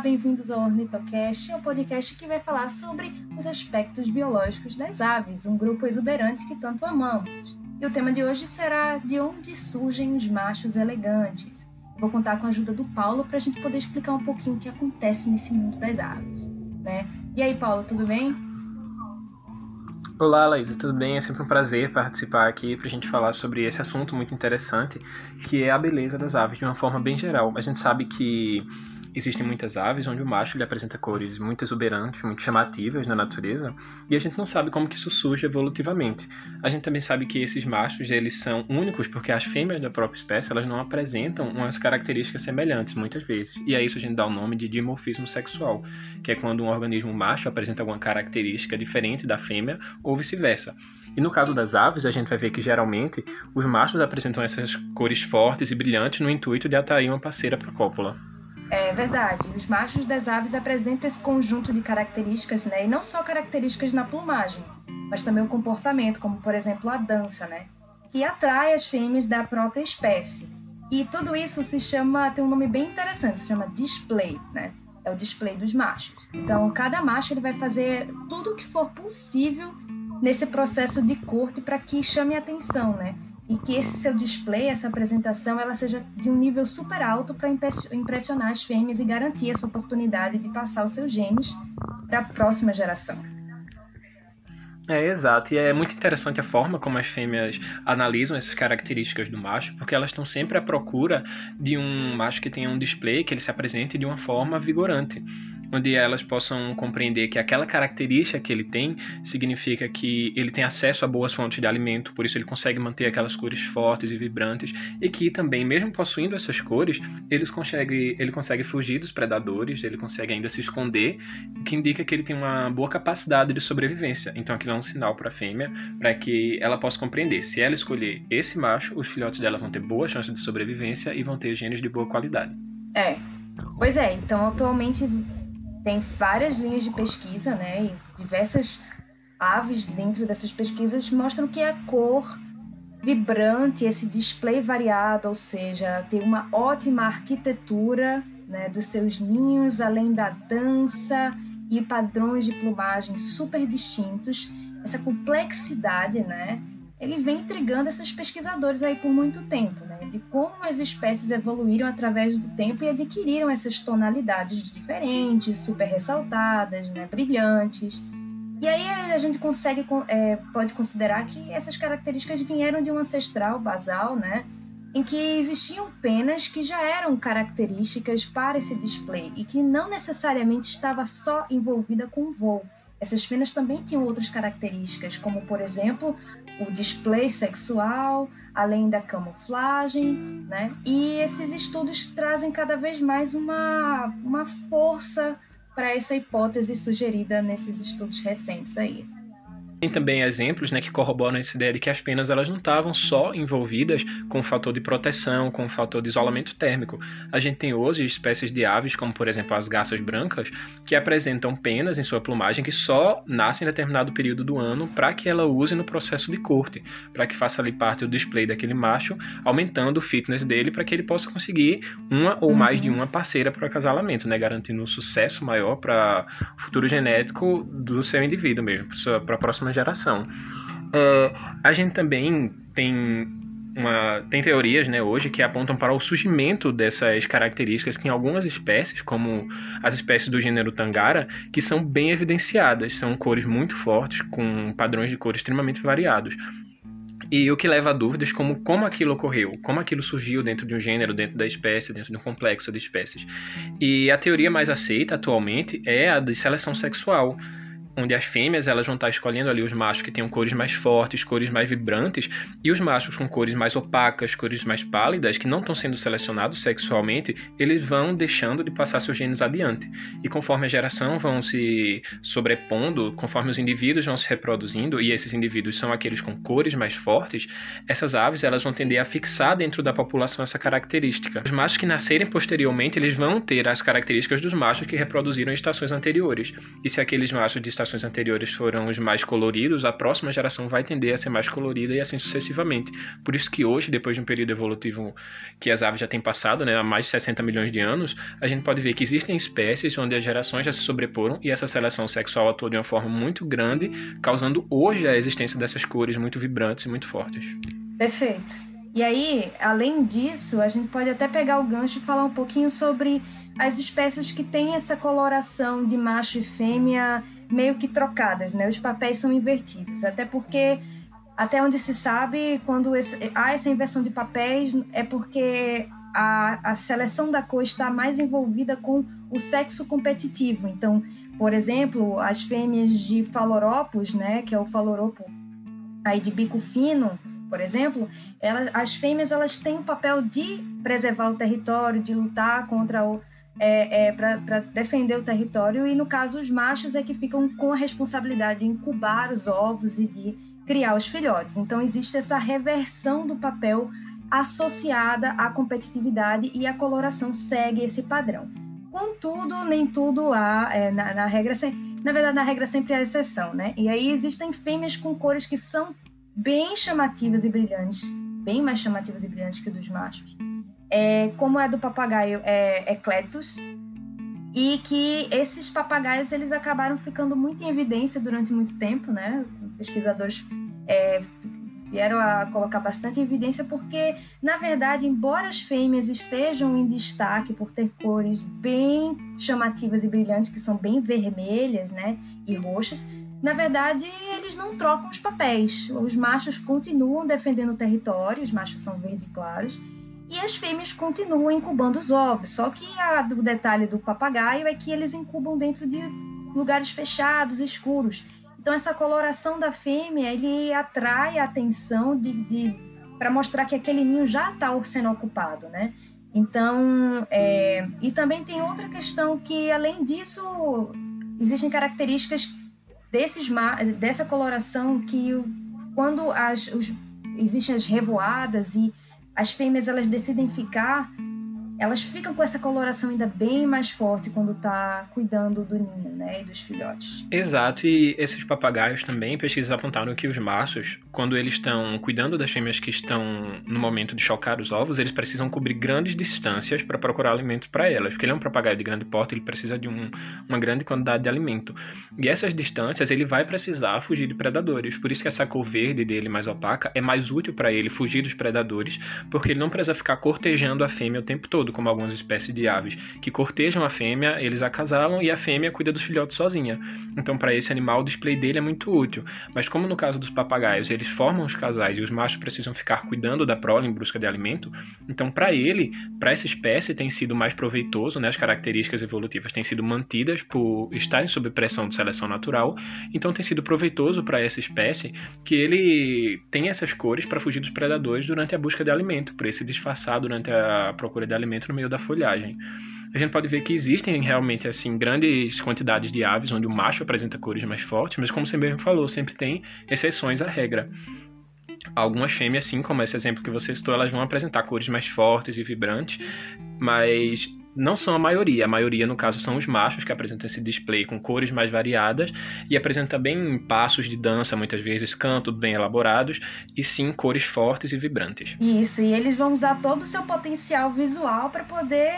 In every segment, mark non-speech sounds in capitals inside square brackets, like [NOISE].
bem-vindos ao Ornitocast, um podcast que vai falar sobre os aspectos biológicos das aves, um grupo exuberante que tanto amamos. E o tema de hoje será de onde surgem os machos elegantes. Eu vou contar com a ajuda do Paulo para a gente poder explicar um pouquinho o que acontece nesse mundo das aves. Né? E aí, Paulo, tudo bem? Olá, Laísa, tudo bem? É sempre um prazer participar aqui para a gente falar sobre esse assunto muito interessante, que é a beleza das aves de uma forma bem geral. A gente sabe que Existem muitas aves onde o macho ele apresenta cores muito exuberantes, muito chamativas na natureza, e a gente não sabe como que isso surge evolutivamente. A gente também sabe que esses machos eles são únicos porque as fêmeas da própria espécie elas não apresentam umas características semelhantes muitas vezes. E a isso a gente dá o nome de dimorfismo sexual, que é quando um organismo macho apresenta alguma característica diferente da fêmea ou vice-versa. E no caso das aves, a gente vai ver que geralmente os machos apresentam essas cores fortes e brilhantes no intuito de atrair uma parceira para a cópula. É verdade. Os machos das aves apresentam esse conjunto de características, né? E não só características na plumagem, mas também o comportamento, como por exemplo a dança, né? Que atrai as fêmeas da própria espécie. E tudo isso se chama, tem um nome bem interessante, se chama display, né? É o display dos machos. Então, cada macho ele vai fazer tudo o que for possível nesse processo de corte para que chame atenção, né? E que esse seu display, essa apresentação, ela seja de um nível super alto para impressionar as fêmeas e garantir essa oportunidade de passar os seus genes para a próxima geração. É, exato. E é muito interessante a forma como as fêmeas analisam essas características do macho, porque elas estão sempre à procura de um macho que tenha um display, que ele se apresente de uma forma vigorante onde elas possam compreender que aquela característica que ele tem significa que ele tem acesso a boas fontes de alimento, por isso ele consegue manter aquelas cores fortes e vibrantes, e que também, mesmo possuindo essas cores, ele consegue, ele consegue fugir dos predadores, ele consegue ainda se esconder, o que indica que ele tem uma boa capacidade de sobrevivência. Então aquilo é um sinal para a fêmea, para que ela possa compreender. Se ela escolher esse macho, os filhotes dela vão ter boa chance de sobrevivência e vão ter genes de boa qualidade. É. Pois é, então atualmente tem várias linhas de pesquisa, né? E diversas aves dentro dessas pesquisas mostram que a cor vibrante, esse display variado, ou seja, tem uma ótima arquitetura né, dos seus ninhos, além da dança e padrões de plumagem super distintos, essa complexidade, né? Ele vem intrigando esses pesquisadores aí por muito tempo? De como as espécies evoluíram através do tempo e adquiriram essas tonalidades diferentes, super ressaltadas, né? Brilhantes. E aí a gente consegue, é, pode considerar que essas características vieram de um ancestral basal, né? Em que existiam penas que já eram características para esse display e que não necessariamente estava só envolvida com o voo. Essas penas também tinham outras características, como por exemplo o display sexual, além da camuflagem, né? E esses estudos trazem cada vez mais uma, uma força para essa hipótese sugerida nesses estudos recentes aí. Tem também exemplos né, que corroboram essa ideia de que as penas elas não estavam só envolvidas com o fator de proteção, com o fator de isolamento térmico. A gente tem hoje espécies de aves, como por exemplo as garças brancas, que apresentam penas em sua plumagem que só nascem em determinado período do ano para que ela use no processo de corte, para que faça ali parte do display daquele macho, aumentando o fitness dele para que ele possa conseguir uma ou mais de uma parceira para o acasalamento, né, garantindo um sucesso maior para o futuro genético do seu indivíduo mesmo, para a próxima próxima geração. É, a gente também tem uma, tem teorias né, hoje que apontam para o surgimento dessas características que em algumas espécies, como as espécies do gênero Tangara, que são bem evidenciadas, são cores muito fortes, com padrões de cor extremamente variados. E o que leva a dúvidas como como aquilo ocorreu, como aquilo surgiu dentro de um gênero, dentro da espécie, dentro de um complexo de espécies. E a teoria mais aceita atualmente é a de seleção sexual, onde as fêmeas elas vão estar escolhendo ali os machos que tenham cores mais fortes, cores mais vibrantes, e os machos com cores mais opacas, cores mais pálidas, que não estão sendo selecionados sexualmente, eles vão deixando de passar seus genes adiante. E conforme a geração vão se sobrepondo, conforme os indivíduos vão se reproduzindo, e esses indivíduos são aqueles com cores mais fortes, essas aves elas vão tender a fixar dentro da população essa característica. Os machos que nascerem posteriormente, eles vão ter as características dos machos que reproduziram em estações anteriores. E se aqueles machos de estações anteriores foram os mais coloridos, a próxima geração vai tender a ser mais colorida e assim sucessivamente. Por isso que hoje, depois de um período evolutivo que as aves já têm passado, né, há mais de 60 milhões de anos, a gente pode ver que existem espécies onde as gerações já se sobreporam e essa seleção sexual atuou de uma forma muito grande, causando hoje a existência dessas cores muito vibrantes e muito fortes. Perfeito. E aí, além disso, a gente pode até pegar o gancho e falar um pouquinho sobre as espécies que têm essa coloração de macho e fêmea meio que trocadas, né? Os papéis são invertidos, até porque até onde se sabe, quando esse, há essa inversão de papéis, é porque a, a seleção da cor está mais envolvida com o sexo competitivo. Então, por exemplo, as fêmeas de Phaloropus, né, que é o Phaloropo aí de bico fino, por exemplo, elas, as fêmeas elas têm o papel de preservar o território, de lutar contra o é, é, para defender o território e no caso os machos é que ficam com a responsabilidade de incubar os ovos e de criar os filhotes. Então existe essa reversão do papel associada à competitividade e a coloração segue esse padrão. Contudo, nem tudo há é, na, na, regra. Na verdade, na regra sempre há exceção, né? E aí existem fêmeas com cores que são bem chamativas e brilhantes, bem mais chamativas e brilhantes que dos machos. É, como é do papagaio é, Eclectus, e que esses papagaios eles acabaram ficando muito em evidência durante muito tempo, né? Pesquisadores é, vieram a colocar bastante evidência porque, na verdade, embora as fêmeas estejam em destaque por ter cores bem chamativas e brilhantes, que são bem vermelhas, né, e roxas, na verdade, eles não trocam os papéis. Os machos continuam defendendo o território, os machos são verde claros, e as fêmeas continuam incubando os ovos. Só que a, o detalhe do papagaio é que eles incubam dentro de lugares fechados, escuros. Então essa coloração da fêmea ele atrai a atenção de, de para mostrar que aquele ninho já está sendo ocupado, né? Então, é, e também tem outra questão que além disso existem características desses dessa coloração que quando as, os, existem as revoadas e as fêmeas elas decidem ficar elas ficam com essa coloração ainda bem mais forte quando tá cuidando do ninho, né, e dos filhotes. Exato, e esses papagaios também, pesquisas apontaram que os machos, quando eles estão cuidando das fêmeas que estão no momento de chocar os ovos, eles precisam cobrir grandes distâncias para procurar alimento para elas, porque ele é um papagaio de grande porte, ele precisa de um, uma grande quantidade de alimento. E essas distâncias ele vai precisar fugir de predadores, por isso que essa cor verde dele mais opaca é mais útil para ele fugir dos predadores, porque ele não precisa ficar cortejando a fêmea o tempo todo como algumas espécies de aves que cortejam a fêmea, eles acasalam e a fêmea cuida dos filhotes sozinha. Então, para esse animal, o display dele é muito útil. Mas como no caso dos papagaios, eles formam os casais e os machos precisam ficar cuidando da prole em busca de alimento, então para ele, para essa espécie tem sido mais proveitoso, né? As características evolutivas têm sido mantidas por estarem sob pressão de seleção natural, então tem sido proveitoso para essa espécie que ele tem essas cores para fugir dos predadores durante a busca de alimento, por se disfarçar durante a procura de alimento no meio da folhagem. A gente pode ver que existem realmente assim grandes quantidades de aves onde o macho apresenta cores mais fortes, mas como você mesmo falou, sempre tem exceções à regra. Algumas fêmeas, assim como esse exemplo que você citou, elas vão apresentar cores mais fortes e vibrantes, mas não são a maioria. A maioria, no caso, são os machos que apresentam esse display com cores mais variadas e apresentam também passos de dança, muitas vezes cantos bem elaborados e sim cores fortes e vibrantes. Isso, e eles vão usar todo o seu potencial visual para poder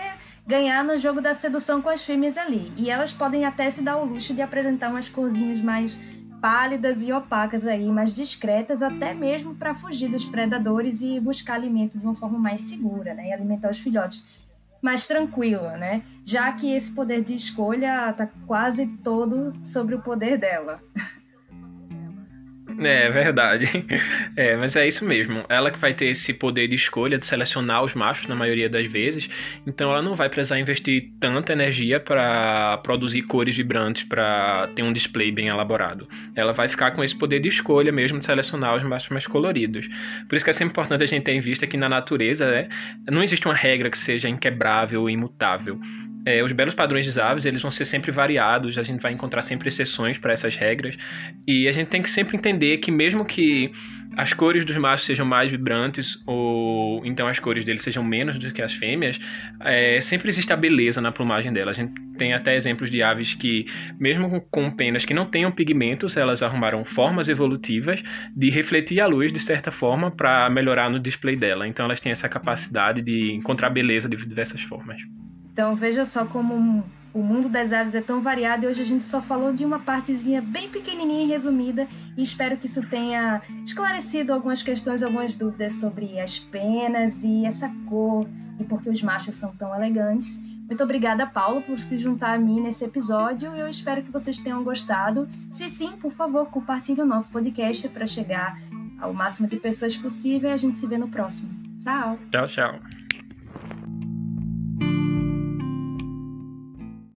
ganhar no jogo da sedução com as fêmeas ali. E elas podem até se dar o luxo de apresentar umas corzinhas mais pálidas e opacas aí, mais discretas, até mesmo para fugir dos predadores e buscar alimento de uma forma mais segura, né? E alimentar os filhotes mais tranquila, né? Já que esse poder de escolha está quase todo sobre o poder dela. É, verdade. [LAUGHS] É, mas é isso mesmo. Ela que vai ter esse poder de escolha de selecionar os machos na maioria das vezes. Então ela não vai precisar investir tanta energia para produzir cores vibrantes para ter um display bem elaborado. Ela vai ficar com esse poder de escolha mesmo de selecionar os machos mais coloridos. Por isso que é sempre importante a gente ter em vista que na natureza né, não existe uma regra que seja inquebrável imutável é, os belos padrões de aves eles vão ser sempre variados, a gente vai encontrar sempre exceções para essas regras e a gente tem que sempre entender que mesmo que as cores dos machos sejam mais vibrantes ou então as cores deles sejam menos do que as fêmeas, é, sempre existe a beleza na plumagem dela. A gente tem até exemplos de aves que, mesmo com penas que não tenham pigmentos, elas arrumaram formas evolutivas de refletir a luz de certa forma para melhorar no display dela. Então elas têm essa capacidade de encontrar beleza de diversas formas. Então veja só como o mundo das aves é tão variado e hoje a gente só falou de uma partezinha bem pequenininha e resumida e espero que isso tenha esclarecido algumas questões, algumas dúvidas sobre as penas e essa cor e por que os machos são tão elegantes. Muito obrigada, Paulo, por se juntar a mim nesse episódio eu espero que vocês tenham gostado. Se sim, por favor, compartilhe o nosso podcast para chegar ao máximo de pessoas possível e a gente se vê no próximo. Tchau. Tchau, tchau.